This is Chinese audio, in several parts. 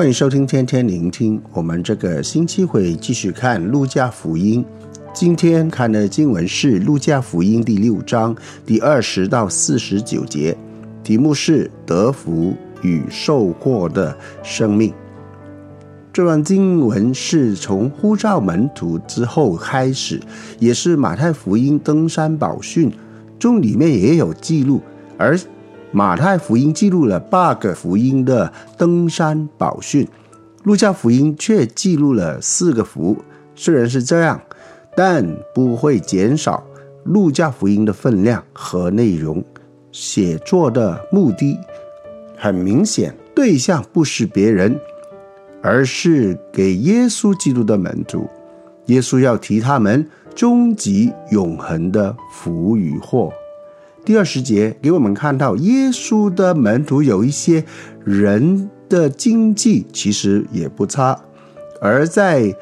欢迎收听天天聆听。我们这个星期会继续看路加福音。今天看的经文是路加福音第六章第二十到四十九节，题目是得福与受过的生命。这段经文是从呼召门徒之后开始，也是马太福音登山宝训中里面也有记录，而。马太福音记录了八个福音的登山宝训，路加福音却记录了四个福。虽然是这样，但不会减少路加福音的分量和内容。写作的目的很明显，对象不是别人，而是给耶稣基督的门徒。耶稣要提他们终极永恒的福与祸。第二十节给我们看到，耶稣的门徒有一些人的经济其实也不差，而在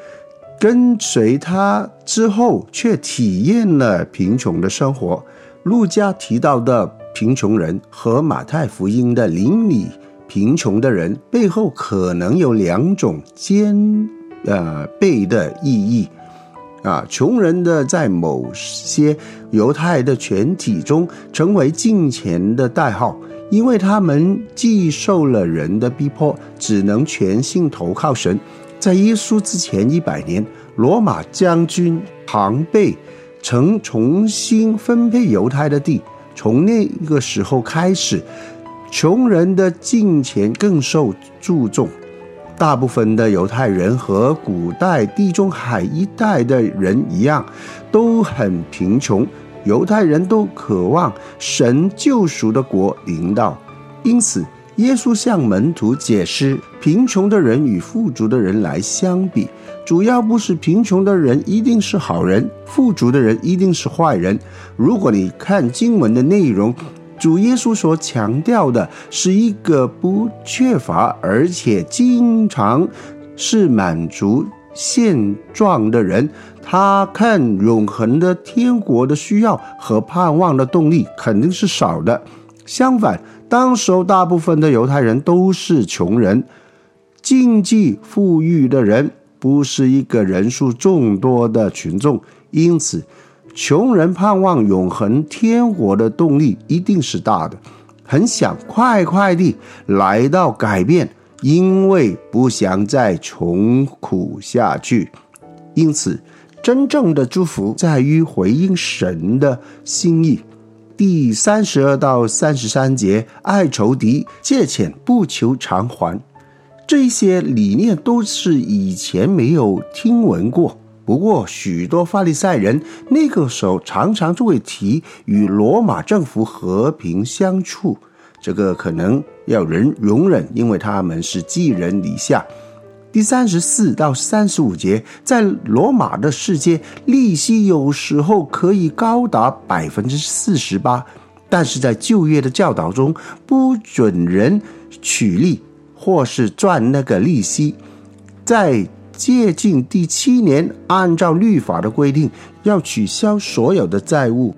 跟随他之后，却体验了贫穷的生活。路加提到的贫穷人和马太福音的邻里贫穷的人背后，可能有两种兼呃备的意义。啊，穷人的在某些犹太的群体中成为敬钱的代号，因为他们既受了人的逼迫，只能全心投靠神。在耶稣之前一百年，罗马将军庞贝曾重新分配犹太的地，从那个时候开始，穷人的敬钱更受注重。大部分的犹太人和古代地中海一带的人一样，都很贫穷。犹太人都渴望神救赎的国临到，因此耶稣向门徒解释：贫穷的人与富足的人来相比，主要不是贫穷的人一定是好人，富足的人一定是坏人。如果你看经文的内容。主耶稣所强调的是一个不缺乏，而且经常是满足现状的人。他看永恒的天国的需要和盼望的动力肯定是少的。相反，当时候大部分的犹太人都是穷人，经济富裕的人不是一个人数众多的群众，因此。穷人盼望永恒天国的动力一定是大的，很想快快地来到改变，因为不想再穷苦下去。因此，真正的祝福在于回应神的心意。第三十二到三十三节，爱仇敌，借钱不求偿还，这些理念都是以前没有听闻过。不过，许多法利赛人那个时候常常就会提与罗马政府和平相处，这个可能要人容忍，因为他们是寄人篱下。第三十四到三十五节，在罗马的世界，利息有时候可以高达百分之四十八，但是在旧约的教导中，不准人取利或是赚那个利息，在。接近第七年，按照律法的规定，要取消所有的债务。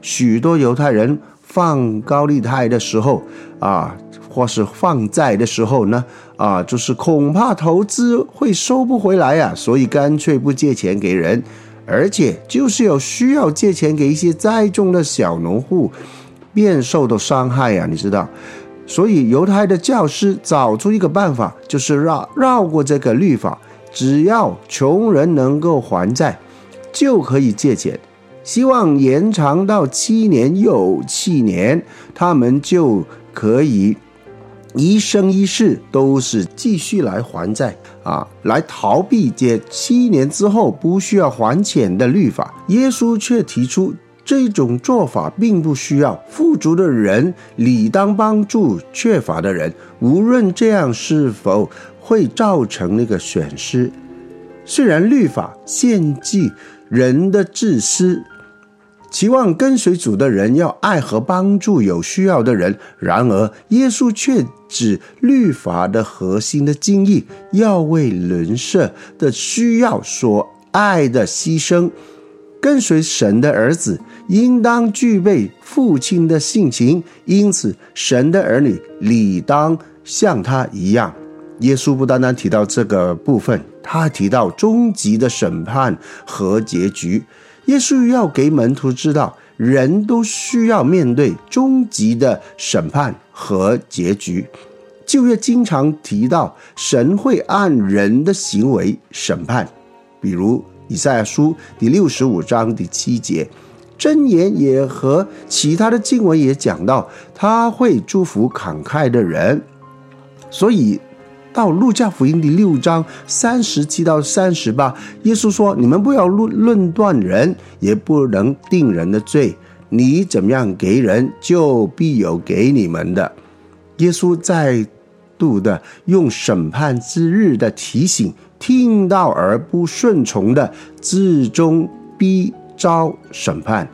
许多犹太人放高利贷的时候，啊，或是放债的时候呢，啊，就是恐怕投资会收不回来呀，所以干脆不借钱给人，而且就是有需要借钱给一些栽种的小农户，便受到伤害呀，你知道。所以犹太的教师找出一个办法，就是绕绕过这个律法。只要穷人能够还债，就可以借钱。希望延长到七年又七年，他们就可以一生一世都是继续来还债啊，来逃避这七年之后不需要还钱的律法。耶稣却提出，这种做法并不需要。富足的人理当帮助缺乏的人，无论这样是否。会造成那个损失。虽然律法限制人的自私，期望跟随主的人要爱和帮助有需要的人，然而耶稣却指律法的核心的精义，要为人设的需要所爱的牺牲。跟随神的儿子应当具备父亲的性情，因此神的儿女理当像他一样。耶稣不单单提到这个部分，他还提到终极的审判和结局。耶稣要给门徒知道，人都需要面对终极的审判和结局。旧约经常提到，神会按人的行为审判，比如以赛亚书第六十五章第七节，箴言也和其他的经文也讲到，他会祝福慷慨的人。所以，到路加福音第六章三十七到三十八，耶稣说：“你们不要论论断人，也不能定人的罪。你怎么样给人，就必有给你们的。”耶稣再度的用审判之日的提醒，听到而不顺从的，至终必遭审判。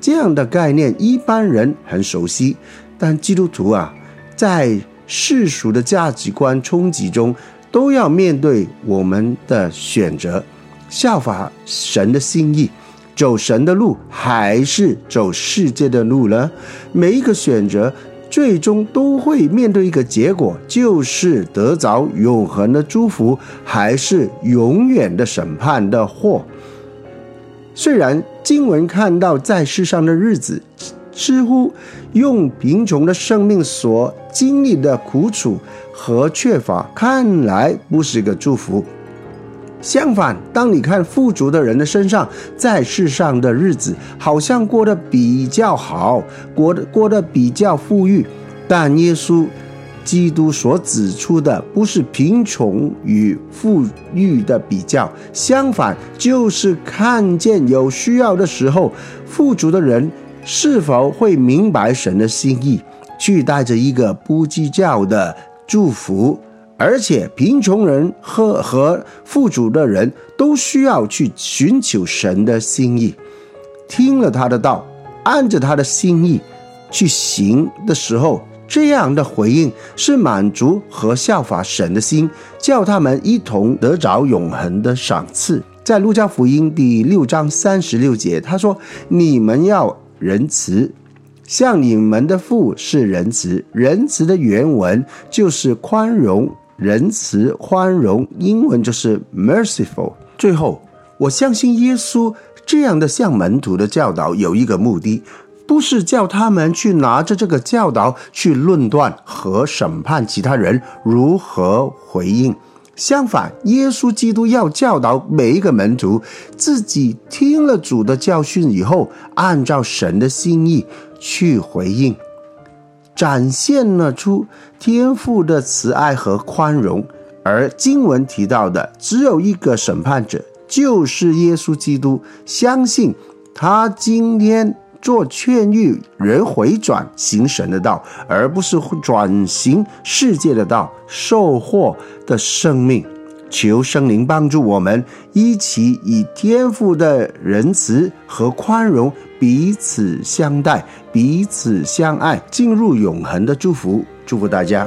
这样的概念一般人很熟悉，但基督徒啊，在世俗的价值观冲击中，都要面对我们的选择：效法神的心意，走神的路，还是走世界的路呢？每一个选择，最终都会面对一个结果，就是得着永恒的祝福，还是永远的审判的祸。虽然经文看到在世上的日子，似乎用贫穷的生命所经历的苦楚和缺乏，看来不是个祝福。相反，当你看富足的人的身上，在世上的日子好像过得比较好，过得过得比较富裕，但耶稣基督所指出的不是贫穷与富裕的比较，相反，就是看见有需要的时候，富足的人。是否会明白神的心意，去带着一个不计较的祝福？而且贫穷人和和富足的人都需要去寻求神的心意，听了他的道，按着他的心意去行的时候，这样的回应是满足和效法神的心，叫他们一同得着永恒的赏赐。在路加福音第六章三十六节，他说：“你们要。”仁慈，像你们的父是仁慈。仁慈的原文就是宽容，仁慈、宽容，英文就是 merciful。最后，我相信耶稣这样的向门徒的教导有一个目的，不是叫他们去拿着这个教导去论断和审判其他人如何回应。相反，耶稣基督要教导每一个门徒，自己听了主的教训以后，按照神的心意去回应，展现了出天父的慈爱和宽容。而经文提到的只有一个审判者，就是耶稣基督。相信他今天。做劝喻人回转行神的道，而不是转行世界的道，收获的生命。求圣灵帮助我们，一起以天赋的仁慈和宽容彼此相待，彼此相爱，进入永恒的祝福。祝福大家。